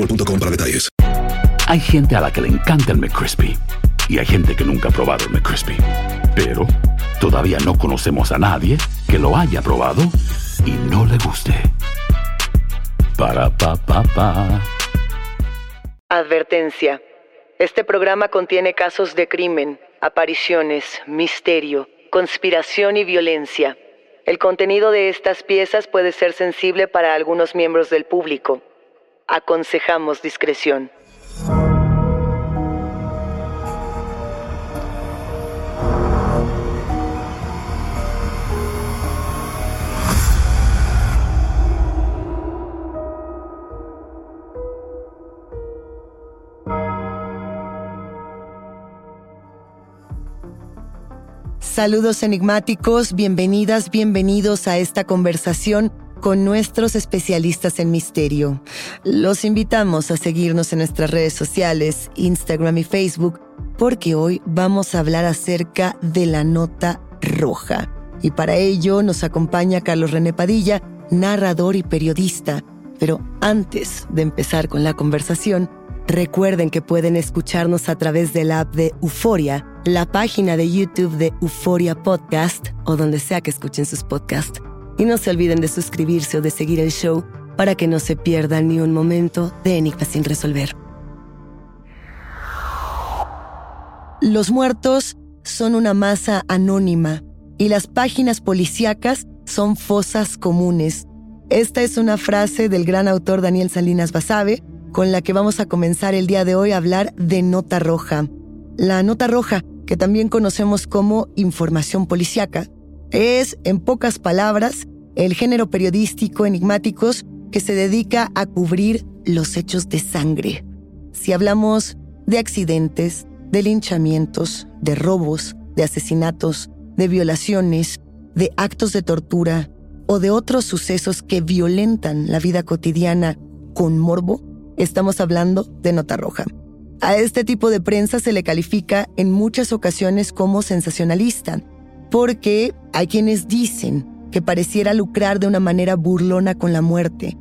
boostmobile.com para detalles. Hay gente a la que le encanta el McCrispy y hay gente que nunca ha probado el McCrispy. Pero todavía no conocemos a nadie que lo haya probado y no le guste. Para pa pa pa. Advertencia. Este programa contiene casos de crimen, apariciones, misterio, conspiración y violencia. El contenido de estas piezas puede ser sensible para algunos miembros del público. Aconsejamos discreción. Saludos enigmáticos, bienvenidas, bienvenidos a esta conversación con nuestros especialistas en misterio. Los invitamos a seguirnos en nuestras redes sociales, Instagram y Facebook, porque hoy vamos a hablar acerca de la nota roja. Y para ello nos acompaña Carlos René Padilla, narrador y periodista. Pero antes de empezar con la conversación, recuerden que pueden escucharnos a través de la app de Euforia, la página de YouTube de Euforia Podcast o donde sea que escuchen sus podcasts. Y no se olviden de suscribirse o de seguir el show para que no se pierdan ni un momento de Enigma sin resolver. Los muertos son una masa anónima y las páginas policíacas son fosas comunes. Esta es una frase del gran autor Daniel Salinas Basabe con la que vamos a comenzar el día de hoy a hablar de nota roja. La nota roja, que también conocemos como información policíaca, es, en pocas palabras, el género periodístico enigmáticos que se dedica a cubrir los hechos de sangre. Si hablamos de accidentes, de linchamientos, de robos, de asesinatos, de violaciones, de actos de tortura o de otros sucesos que violentan la vida cotidiana con morbo, estamos hablando de nota roja. A este tipo de prensa se le califica en muchas ocasiones como sensacionalista, porque hay quienes dicen que pareciera lucrar de una manera burlona con la muerte.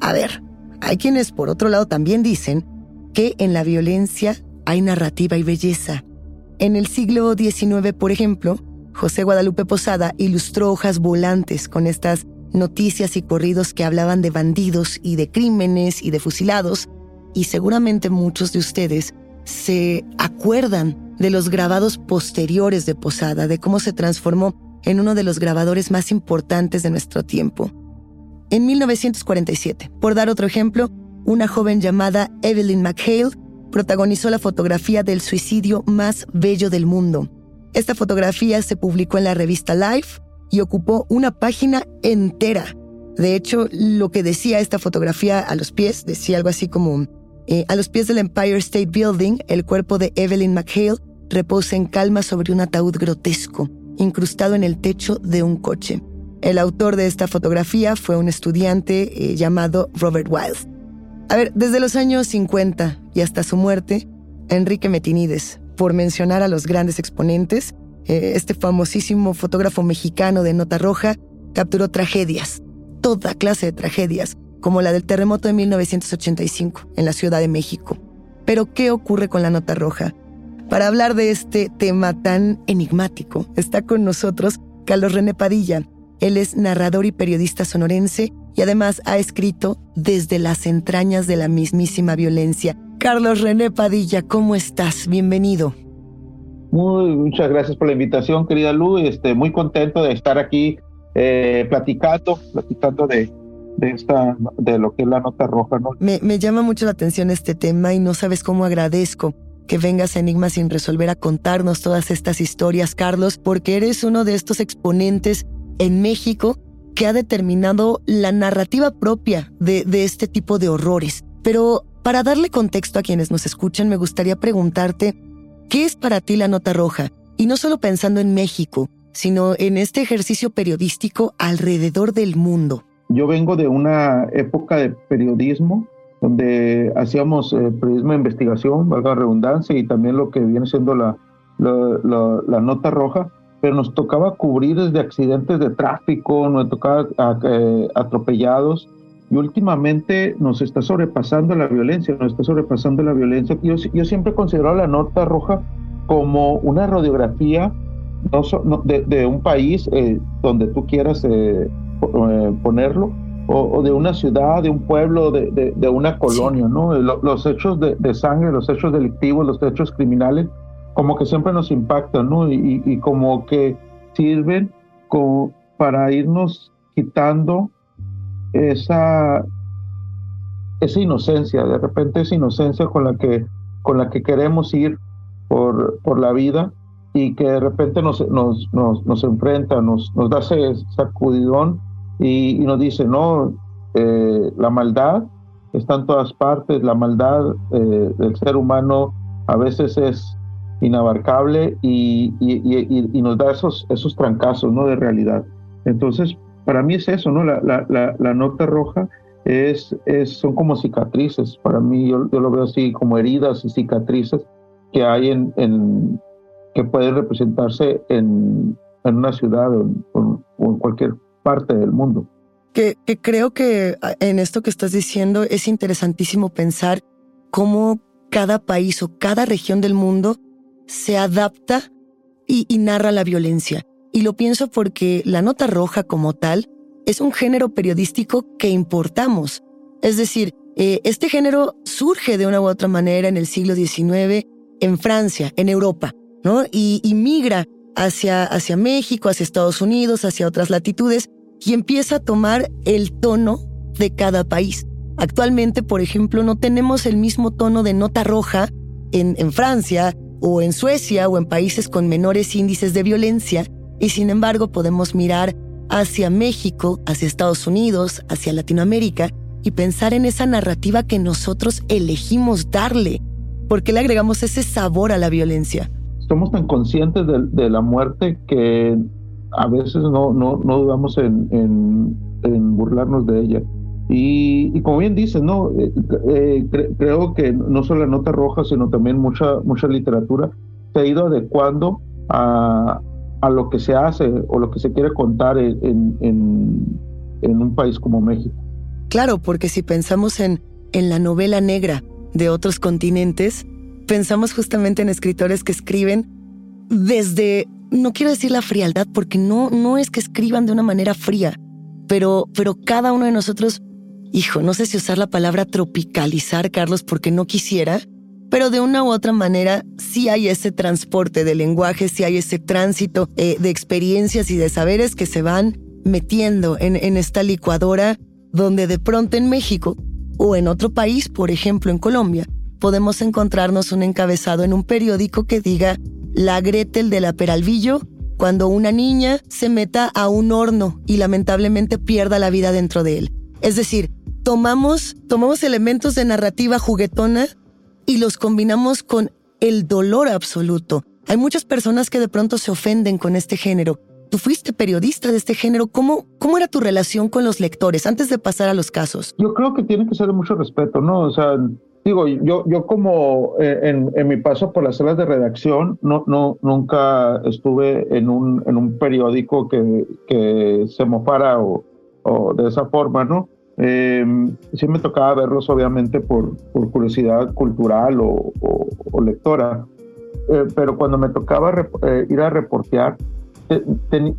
A ver, hay quienes por otro lado también dicen que en la violencia hay narrativa y belleza. En el siglo XIX, por ejemplo, José Guadalupe Posada ilustró hojas volantes con estas noticias y corridos que hablaban de bandidos y de crímenes y de fusilados, y seguramente muchos de ustedes se acuerdan de los grabados posteriores de Posada, de cómo se transformó en uno de los grabadores más importantes de nuestro tiempo. En 1947, por dar otro ejemplo, una joven llamada Evelyn McHale protagonizó la fotografía del suicidio más bello del mundo. Esta fotografía se publicó en la revista Life y ocupó una página entera. De hecho, lo que decía esta fotografía a los pies, decía algo así como, eh, a los pies del Empire State Building, el cuerpo de Evelyn McHale reposa en calma sobre un ataúd grotesco, incrustado en el techo de un coche. El autor de esta fotografía fue un estudiante eh, llamado Robert Wild. A ver, desde los años 50 y hasta su muerte, Enrique Metinides, por mencionar a los grandes exponentes, eh, este famosísimo fotógrafo mexicano de nota roja, capturó tragedias, toda clase de tragedias, como la del terremoto de 1985 en la Ciudad de México. Pero, ¿qué ocurre con la nota roja? Para hablar de este tema tan enigmático, está con nosotros Carlos René Padilla. Él es narrador y periodista sonorense y además ha escrito Desde las entrañas de la mismísima violencia. Carlos René Padilla, ¿cómo estás? Bienvenido. Muy, muchas gracias por la invitación, querida Lu. Este, muy contento de estar aquí eh, platicando, platicando de, de, esta, de lo que es la nota roja. ¿no? Me, me llama mucho la atención este tema y no sabes cómo agradezco que vengas a Enigma sin resolver a contarnos todas estas historias, Carlos, porque eres uno de estos exponentes en México que ha determinado la narrativa propia de, de este tipo de horrores. Pero para darle contexto a quienes nos escuchan, me gustaría preguntarte, ¿qué es para ti la nota roja? Y no solo pensando en México, sino en este ejercicio periodístico alrededor del mundo. Yo vengo de una época de periodismo donde hacíamos eh, periodismo de investigación, valga la redundancia, y también lo que viene siendo la, la, nota roja, pero nos tocaba cubrir desde accidentes de tráfico, nos tocaba eh, atropellados, y últimamente nos está sobrepasando la violencia, nos está sobrepasando la violencia. Yo, yo siempre he considerado la nota roja como una radiografía no, de, un país eh, donde tú quieras ponerlo, o, de una ciudad, de un pueblo, de, de, una colonia, ¿no? Los, hechos de, sangre, los hechos delictivos, los hechos criminales, como que siempre nos impactan, ¿no? Y, y como que sirven como para irnos quitando esa, esa inocencia, de repente esa inocencia con la que, con la que queremos ir por, por la vida y que de repente nos, nos, nos, nos enfrenta, nos, nos da ese sacudidón y, nos dice, no, eh, la maldad está en todas partes, la maldad eh, del ser humano a veces es inabarcable y, y, nos da esos, esos trancazos ¿no? de realidad. Entonces, para mí es eso, ¿no? La, la, la, nota roja es, es, son como cicatrices, para mí yo, yo, lo veo así como heridas y cicatrices que hay en, en que pueden representarse en, en una ciudad o en cualquier parte del mundo. Que, creo que ah, en esto que estás diciendo es interesantísimo pensar cómo cada país o cada región del mundo se adapta y, narra la violencia. Y lo pienso porque la nota roja como tal es un género periodístico que importamos. Es decir, eh, este género surge de una u otra manera en el siglo XIX en Francia, en Europa, ¿no? Y, y migra hacia, hacia México, hacia Estados Unidos, hacia otras latitudes, y empieza a tomar el tono de cada país. Actualmente, por ejemplo, no tenemos el mismo tono de nota roja en, en Francia o en Suecia o en países con menores índices de violencia, y sin embargo podemos mirar hacia México, hacia Estados Unidos, hacia Latinoamérica y pensar en esa narrativa que nosotros elegimos darle. ¿Por qué le agregamos ese sabor a la violencia? Somos tan conscientes de, de la muerte que a veces no, no, no dudamos en, en, burlarnos de ella. Y, como bien dices, ¿no? Eh, eh, creo que no solo la nota roja, sino también mucha, mucha literatura se ha ido adecuando a, a lo que se hace o lo que se quiere contar en, en, en un país como México. Claro, porque si pensamos en, en la novela negra de otros continentes, pensamos justamente en escritores que escriben desde no quiero decir la frialdad porque no, no es que escriban de una manera fría, pero, pero cada uno de nosotros, hijo, no sé si usar la palabra tropicalizar, Carlos, porque no quisiera, pero de una u otra manera sí hay ese transporte de lenguaje, sí hay ese tránsito eh, de experiencias y de saberes que se van metiendo en, en esta licuadora donde de pronto en México o en otro país, por ejemplo en Colombia, podemos encontrarnos un encabezado en un periódico que diga la Gretel de la Peralvillo cuando una niña se meta a un horno y lamentablemente pierda la vida dentro de él. Es decir, tomamos, tomamos elementos de narrativa juguetona y los combinamos con el dolor absoluto. Hay muchas personas que de pronto se ofenden con este género. Tú fuiste periodista de este género. ¿Cómo, ¿Cómo era tu relación con los lectores antes de pasar a los casos? Yo creo que tiene que ser de mucho respeto, ¿no? O sea, digo, yo, yo como eh, en, en, mi paso por las salas de redacción, no, no, nunca estuve en un, en un periódico que, que se mofara o, o, de esa forma, ¿no? Eh, sí me tocaba verlos obviamente por, por curiosidad cultural o, lectora, eh, pero cuando me tocaba eh, ir a reportear,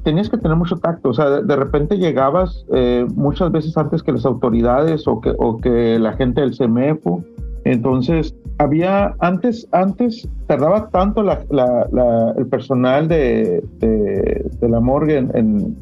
tenías que tener mucho tacto, o sea, de, repente llegabas muchas veces antes que las autoridades o que, o que la gente del CEMEFO, entonces había, antes, antes tardaba tanto la, el personal de, de, la morgue en,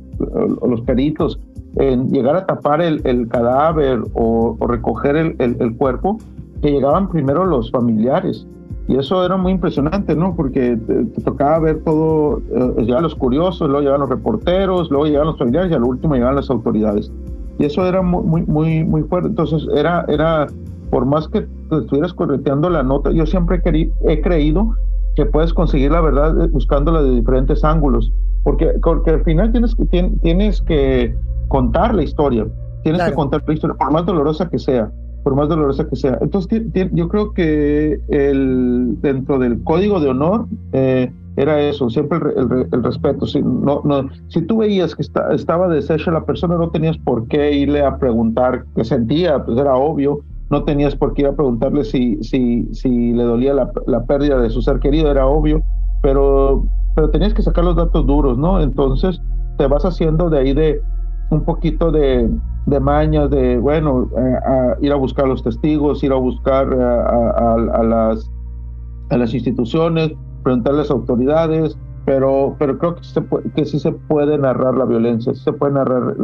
los peritos en llegar a tapar el, el cadáver o, recoger el, el, cuerpo, que llegaban primero los familiares. Y eso era muy impresionante, ¿no? Porque te, tocaba ver todo, eh, ya los curiosos, luego llegaban los reporteros, luego llegaban los familiares y al último llegaban las autoridades. Y eso era muy, muy, muy fuerte. Entonces, era, era por más que estuvieras correteando la nota, yo siempre he creído que puedes conseguir la verdad eh, buscándola de diferentes ángulos, porque, porque al final tienes, tienes que contar la historia, tienes que contar la historia, por más dolorosa que sea, por más dolorosa que sea. Entonces, yo creo que el, dentro del código de honor eh, era eso, siempre el, respeto. Si, no, no, si tú veías que estaba deshecha la persona, no tenías por qué irle a preguntar qué sentía, pues era obvio. No tenías por qué ir a preguntarle si, si, si le dolía la, la pérdida de su ser querido, era obvio, pero, pero tenías que sacar los datos duros, ¿no? Entonces te vas haciendo de ahí de, un poquito de, de mañas, de, bueno, eh, ir a buscar los testigos, ir a buscar a, las, a las instituciones, preguntarles a las autoridades, pero, pero creo que, se que sí se puede narrar la violencia, sí se puede narrar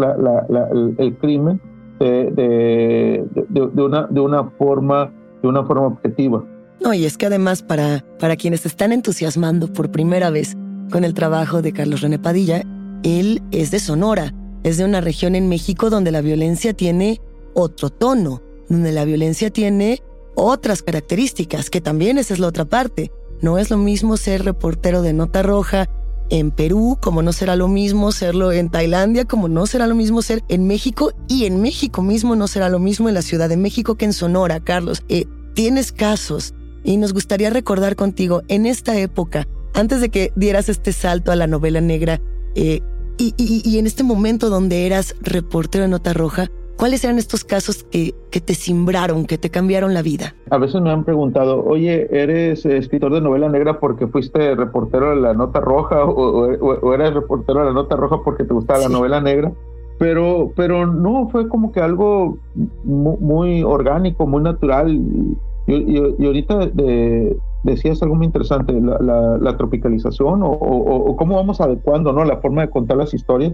el, crimen de, de, una, de, una forma, de una forma objetiva. No, y es que además para, para quienes están entusiasmando por primera vez con el trabajo de Carlos René Padilla, él es de Sonora es de una región en México donde la violencia tiene otro tono, donde la violencia tiene otras características, que también esa es la otra parte. No es lo mismo ser reportero de Nota Roja en Perú, como no será lo mismo serlo en Tailandia, como no será lo mismo ser en México y en México mismo no será lo mismo en la Ciudad de México que en Sonora, Carlos. Eh, tienes casos y nos gustaría recordar contigo en esta época, antes de que dieras este salto a la novela negra, eh, y, en este momento donde eras reportero de Nota Roja, ¿cuáles eran estos casos que, que te simbraron, que te cambiaron la vida? A veces me han preguntado, oye, ¿eres escritor de novela negra porque fuiste reportero de la Nota Roja o, eres reportero de la Nota Roja porque te gustaba la novela negra? Pero, pero no, fue como que algo muy, orgánico, muy natural. Y, y ahorita de, decías algo muy interesante, la, tropicalización o, cómo vamos adecuando ¿no? la forma de contar las historias.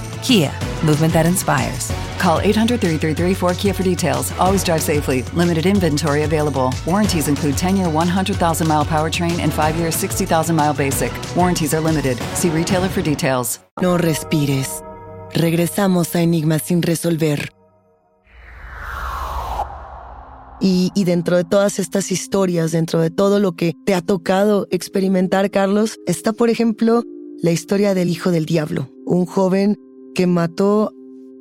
Kia, movement that inspires. Call 800 333 4KIA for details. Always drive safely. Limited inventory available. Warranties include 10 year 100,000 mile powertrain and 5 year 60,000 mile basic. Warranties are limited. See retailer for details. No respires. Regresamos a Enigmas sin resolver. Y, y, dentro de todas estas historias, dentro de todo lo que te ha tocado experimentar, Carlos, está, por ejemplo, la historia del hijo del diablo, un joven que mató,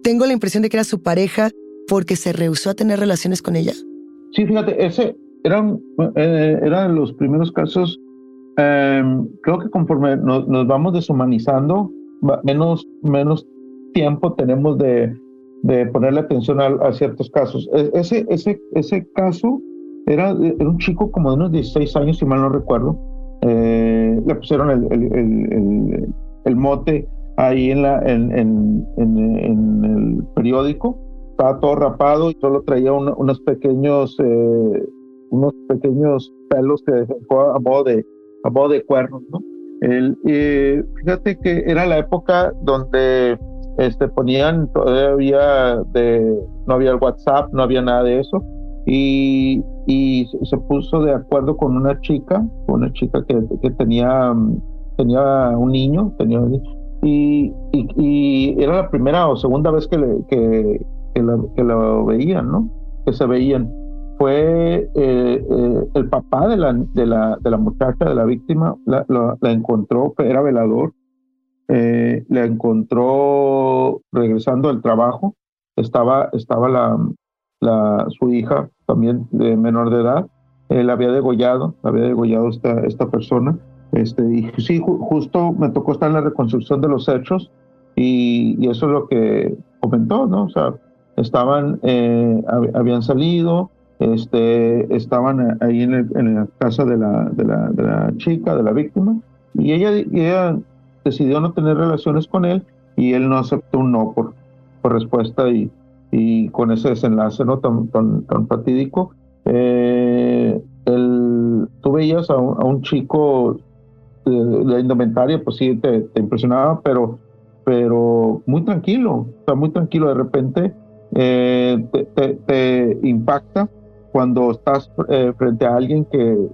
tengo la impresión de que era su pareja porque se rehusó a tener relaciones con ella. Sí, fíjate, ese eran, eh, eran los primeros casos. Em, creo que conforme nos, vamos deshumanizando, menos, menos tiempo tenemos de, de ponerle atención a, ciertos casos. E, ese, ese, ese caso era, era, un chico como de unos 16 años, si mal no recuerdo. Eh, le pusieron el, el, el, el mote ahí en, la, en, en, en, el periódico. Estaba todo rapado y solo traía unos pequeños eh, unos pequeños pelos que dejó a modo de, a modo de cuernos. ¿no? El, fíjate que era la época donde este, ponían todavía de, no había el WhatsApp, no había nada de eso, y, y se puso de acuerdo con una chica, una chica que, que tenía, tenía un niño, tenía y, y, era la primera o segunda vez que, le, que, que, la, que lo veían, ¿no? Que se veían. Fue eh, eh, el papá de la, de, la, de la muchacha, de la víctima, la, la, encontró, era velador, eh, la encontró regresando del trabajo, estaba, estaba la, la, su hija, también de menor de edad, la había degollado, la había degollado esta, esta persona, este, y sí, justo me tocó estar en la reconstrucción de los hechos y, y eso es lo que comentó, ¿no? O sea, estaban, eh, habían salido, este, estaban ahí en, en la casa de la, de, la, de la, chica, de la víctima, y ella, ella decidió no tener relaciones con él y él no aceptó un no por, por respuesta y, y con ese desenlace no tan, tan, tan fatídico. Eh, el, tú veías a un, a un chico la indumentaria, pues sí, te, te, impresionaba, pero, pero muy tranquilo, o sea, muy tranquilo. De repente eh, te, te, impacta cuando estás eh, frente a alguien que,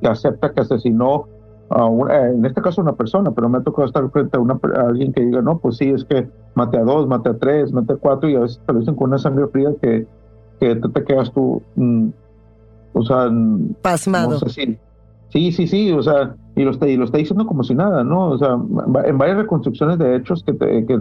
que, acepta que asesinó a una, en este caso una persona, pero me ha tocado estar frente a, una, a alguien que diga, no, pues sí, es que mate a dos, mate a tres, mate a cuatro, y a veces te lo dicen con una sangre fría que, que te, te quedas tú, mm, o sea, pasmado. No sé si, Sí, sí, sí, o sea, y lo, está, y lo está diciendo como si nada, ¿no? O sea, en varias reconstrucciones de hechos que, que,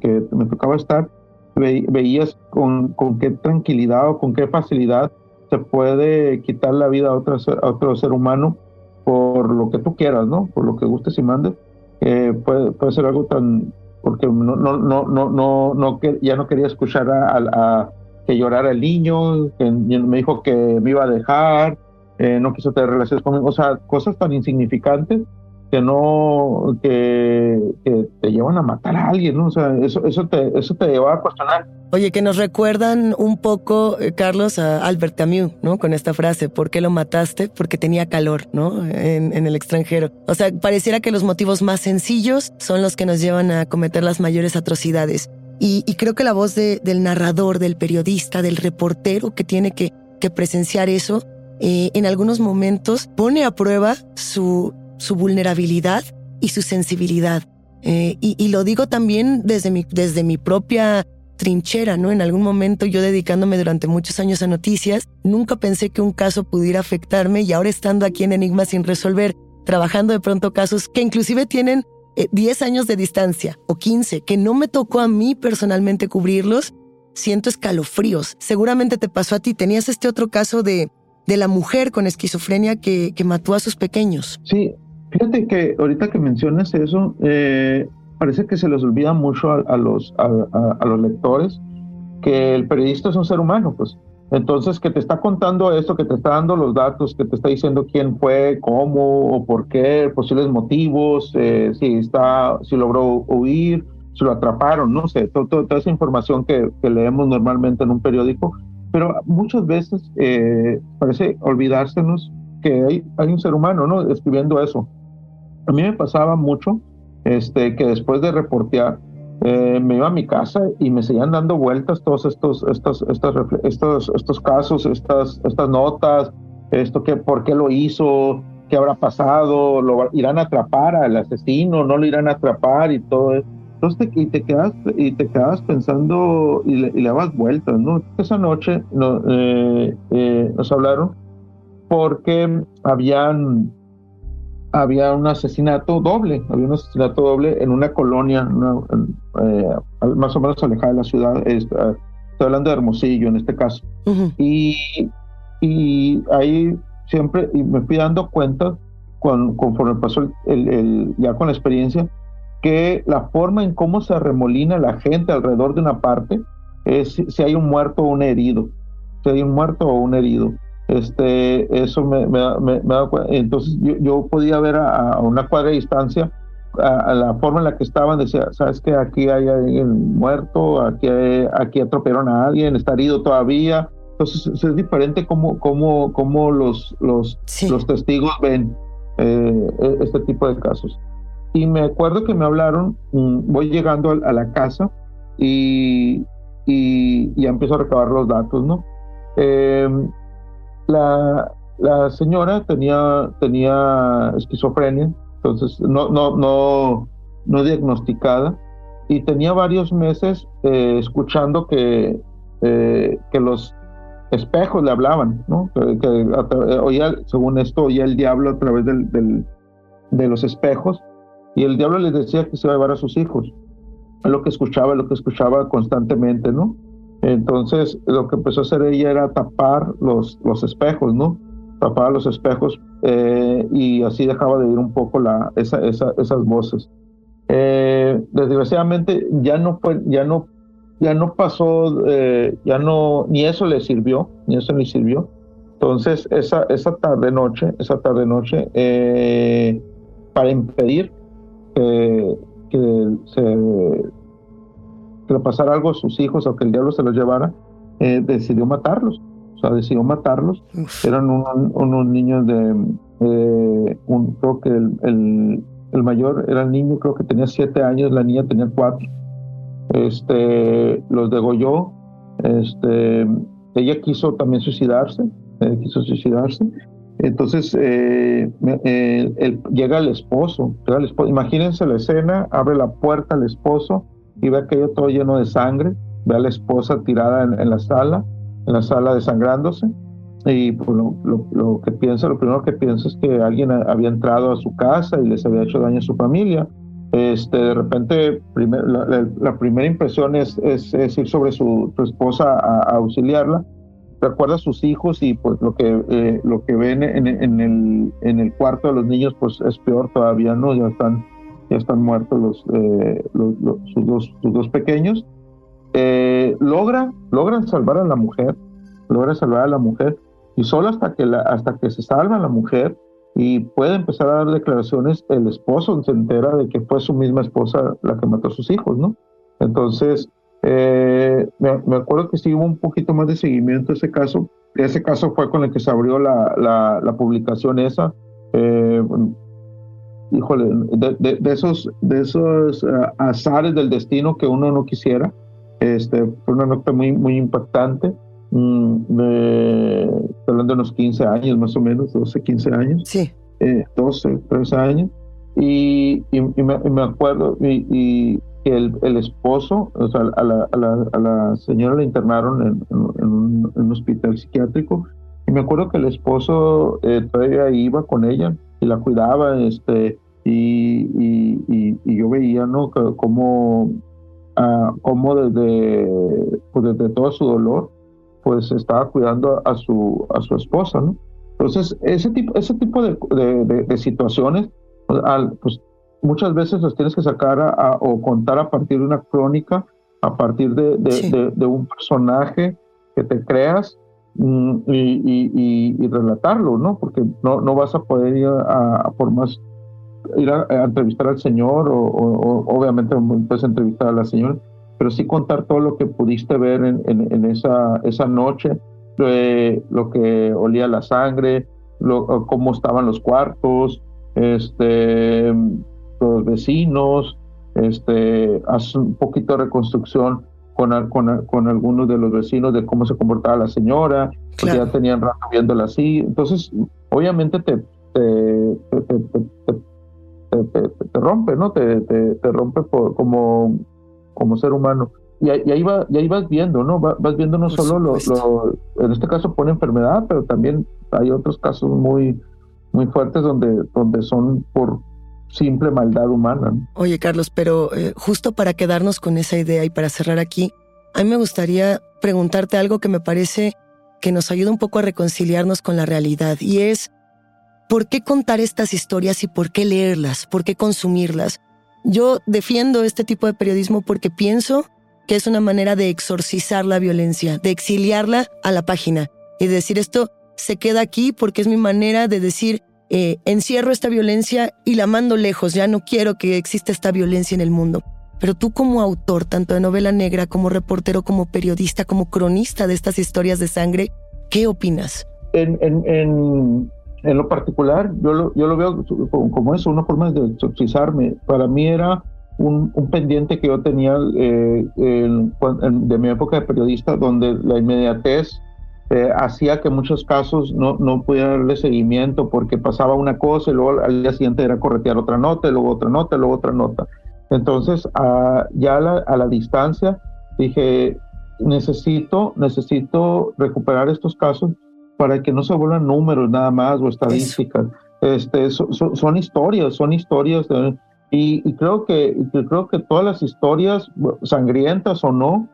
que, me tocaba estar, veías con, con qué tranquilidad o con qué facilidad se puede quitar la vida a otro, a otro ser humano por lo que tú quieras, ¿no? Por lo que gustes y mandes. Eh, puede, puede ser algo tan... porque no, no, no, no, no, no ya no quería escuchar a, a que llorara el niño, que me dijo que me iba a dejar, eh, no quiso tener relaciones conmigo, o sea, cosas tan insignificantes que no, que, que, te llevan a matar a alguien, ¿no? O sea, eso, eso, te, eso te lleva a cuestionar. Oye, que nos recuerdan un poco, eh, Carlos, a Albert Camus, ¿no? Con esta frase, ¿por qué lo mataste? Porque tenía calor, ¿no? En, en el extranjero. O sea, pareciera que los motivos más sencillos son los que nos llevan a cometer las mayores atrocidades. Y, y creo que la voz de, del narrador, del periodista, del reportero que tiene que, que presenciar eso, eh, en algunos momentos pone a prueba su, su vulnerabilidad y su sensibilidad. Eh, y, lo digo también desde mi, desde mi propia trinchera, ¿no? En algún momento yo dedicándome durante muchos años a noticias, nunca pensé que un caso pudiera afectarme y ahora estando aquí en Enigma sin resolver, trabajando de pronto casos que inclusive tienen 10 eh, años de distancia o 15, que no me tocó a mí personalmente cubrirlos, siento escalofríos. Seguramente te pasó a ti, tenías este otro caso de de la mujer con esquizofrenia que, que mató a sus pequeños. Sí, fíjate que ahorita que mencionas eso, eh, parece que se les olvida mucho a, los, a, los lectores que el periodista es un ser humano, pues. Entonces, que te está contando esto, que te está dando los datos, que te está diciendo quién fue, cómo o por qué, posibles motivos, eh, si está, si logró huir, si lo atraparon, no sé, toda esa información que, que, leemos normalmente en un periódico, pero muchas veces eh, parece olvidársenos que hay, hay un ser humano, ¿no? Escribiendo eso. A mí me pasaba mucho este, que después de reportear, eh, me iba a mi casa y me seguían dando vueltas todos estos, estos, estos, estos, estos casos, estas, estas notas, esto que, por qué lo hizo, qué habrá pasado, lo irán a atrapar al asesino, no lo irán a atrapar y todo eso. Entonces te, y te quedas y te quedas pensando y le, y le das vueltas, ¿no? Esa noche no, eh, eh, nos hablaron porque habían había un asesinato doble, había un asesinato doble en una colonia eh, más o menos alejada de la ciudad. estoy hablando de Hermosillo en este caso. y, y ahí siempre y me fui dando cuenta con, conforme pasó el, el, ya con la experiencia que la forma en cómo se remolina la gente alrededor de una parte es si hay un muerto o un herido. Si hay un muerto o un herido. Este, eso me, me, me, Entonces yo, yo, podía ver a, una cuadra de distancia a, la forma en la que estaban, decía, sabes que aquí hay alguien muerto, aquí, aquí atropellaron a alguien, está herido todavía. Entonces es diferente cómo, cómo, cómo los, los, los testigos ven eh, e, este tipo de casos. Y me acuerdo que me hablaron, mm, voy llegando a, la casa y, y, ya empiezo a recabar los datos, ¿no? Em, la, la, señora tenía, tenía esquizofrenia, entonces no, no, no, no diagnosticada, y tenía varios meses eh, escuchando que, eh, que los espejos le hablaban, ¿no? Que, oía, según esto, oía el diablo a través del, del, de los espejos y el diablo les decía que se iba a llevar a sus hijos. Lo que escuchaba, lo que escuchaba constantemente, ¿no? Entonces, lo que empezó a hacer ella era tapar los, los espejos, ¿no? Tapaba los espejos eh, y así dejaba de oír un poco la, esa, esa, esas voces. Eh, desgraciadamente ya no fue, ya no, ya no pasó, eh, ya no, ni eso le sirvió, ni eso le sirvió. Entonces, esa, esa tarde noche, esa tarde noche, para impedir que, se, le pasara algo a sus hijos o que el diablo se los llevara, eh, decidió matarlos. O sea, decidió matarlos. Eran unos niños de, un, creo que el, el, mayor era el niño, creo que tenía siete años, la niña tenía cuatro. Este, los degolló. Este, ella quiso también suicidarse, eh, quiso suicidarse entonces eh, eh, llega el esposo, imagínense la escena, abre la puerta al esposo y ve aquello todo lleno de sangre, ve a la esposa tirada en, la sala, en la sala desangrándose y pues, lo, que piensa, lo primero que piensa es que alguien había entrado a su casa y les había hecho daño a su familia. Este, de repente, la, primera impresión es, es, ir sobre su, esposa a auxiliarla recuerda a sus hijos y pues lo que eh, lo que ven en, el en el cuarto de los niños pues es peor todavía no ya están ya están muertos los, eh, los, sus dos sus dos pequeños. Eh, logra logran salvar a la mujer logra salvar a la mujer y solo hasta que hasta que se salva la mujer y puede empezar a dar declaraciones el esposo se entera de que fue su misma esposa la que mató a sus hijos no entonces eh, me, acuerdo que sí hubo un poquito más de seguimiento a ese caso. Ese caso fue con el que se abrió la, la, publicación esa. Eh, híjole, de, esos, de esos eh, azares del destino que uno no quisiera. Este, fue una nota muy, muy impactante. Mm, hablando de unos 15 años más o menos, 12, 15 años. Sí. 12, 13 años. Y, me, acuerdo, y, el, esposo, o sea, a la, señora la internaron en, un, hospital psiquiátrico y me acuerdo que el esposo eh, todavía iba con ella y la cuidaba, este, y, yo veía, ¿no? Como, ah, como desde, pues desde todo su dolor, pues estaba cuidando a su, a su esposa, ¿no? Entonces, ese tipo, ese tipo de, situaciones, al, pues muchas veces los tienes que sacar o contar a partir de una crónica, a partir de, de, un personaje que te creas mm, y, y, relatarlo, ¿no? Porque no, no vas a poder ir a, por más ir a, entrevistar al señor o, obviamente puedes entrevistar a la señora, pero sí contar todo lo que pudiste ver en, en, esa, esa noche, lo que olía la sangre, lo, cómo estaban los cuartos, este, los vecinos, este, hace un poquito de reconstrucción con, con, con, algunos de los vecinos de cómo se comportaba la señora, que ya tenían rato viéndola así. Entonces, obviamente te, te, te, rompe, ¿no? Te, te, rompe por, como, como ser humano. Y, ahí, va, y ahí vas viendo, ¿no? Vas viendo no solo lo, lo, en este caso pone enfermedad, pero también hay otros casos muy, muy fuertes donde, donde son por simple maldad humana. Oye, Carlos, pero eh, justo para quedarnos con esa idea y para cerrar aquí, a mí me gustaría preguntarte algo que me parece que nos ayuda un poco a reconciliarnos con la realidad y es, ¿por qué contar estas historias y por qué leerlas? ¿Por qué consumirlas? Yo defiendo este tipo de periodismo porque pienso que es una manera de exorcizar la violencia, de exiliarla a la página y decir esto se queda aquí porque es mi manera de decir eh, encierro esta violencia y la mando lejos, ya no quiero que exista esta violencia en el mundo. Pero tú como autor, tanto de novela negra, como reportero, como periodista, como cronista de estas historias de sangre, ¿qué opinas? En, en, en lo particular, yo lo, yo lo veo como, eso, una forma de exorcizarme. Para mí era un, un pendiente que yo tenía eh, de mi época de periodista, donde la inmediatez eh, hacía que muchos casos no, no pudiera darle seguimiento porque pasaba una cosa y luego al día siguiente era corretear otra nota, y luego otra nota, y luego otra nota. Entonces, ya a la, a la, distancia, dije, necesito, necesito recuperar estos casos para que no se vuelvan números nada más o estadísticas. Este, son historias, son historias y, creo que creo que todas las historias, sangrientas o no,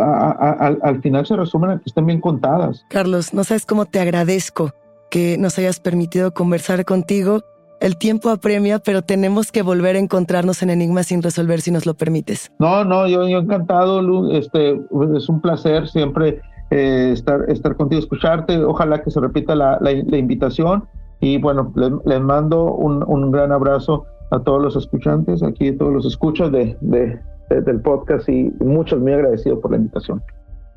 al final se resumen a que estén bien contadas. Carlos, no sabes cómo te agradezco que nos hayas permitido conversar contigo. El tiempo apremia, pero tenemos que volver a encontrarnos en Enigmas sin resolver si nos lo permites. No, no, yo, yo encantado, Lu. Este, es un placer siempre eh, estar, estar contigo, escucharte. Ojalá que se repita la, la, invitación. Y bueno, les, mando un, un, gran abrazo a todos los escuchantes, aquí todos los escuchas de, de, del podcast y muchos muy agradecido por la invitación.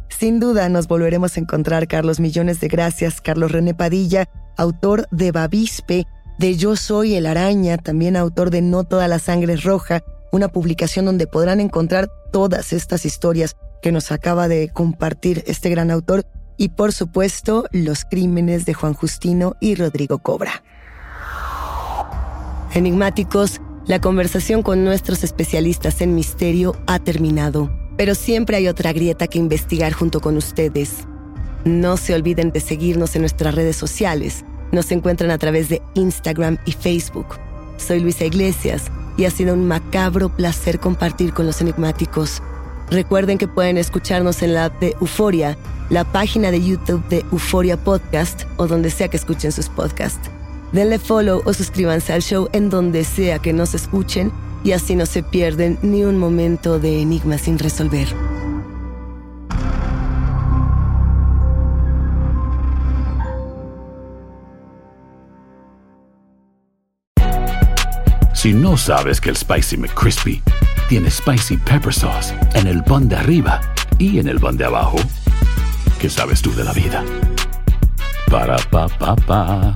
Sin duda nos volveremos a encontrar, Carlos. Millones de gracias. Carlos René Padilla, autor de Bavispe, de Yo Soy el Araña, también autor de No Toda la Sangre es Roja, una publicación donde podrán encontrar todas estas historias que nos acaba de compartir este gran autor y por supuesto los crímenes de Juan Justino y Rodrigo Cobra. Enigmáticos, la conversación con nuestros especialistas en misterio ha terminado, pero siempre hay otra grieta que investigar junto con ustedes. No se olviden de seguirnos en nuestras redes sociales. Nos encuentran a través de Instagram y Facebook. Soy Luisa Iglesias y ha sido un macabro placer compartir con los enigmáticos. Recuerden que pueden escucharnos en la app de Euforia, la página de YouTube de Euforia Podcast o donde sea que escuchen sus podcasts. Denle follow o suscríbanse al show en donde sea que nos escuchen y así no se pierden ni un momento de enigma sin resolver. Si no sabes que el Spicy McCrispy tiene Spicy Pepper Sauce en el pan de arriba y en el pan de abajo, ¿qué sabes tú de la vida? Para, pa, pa, pa.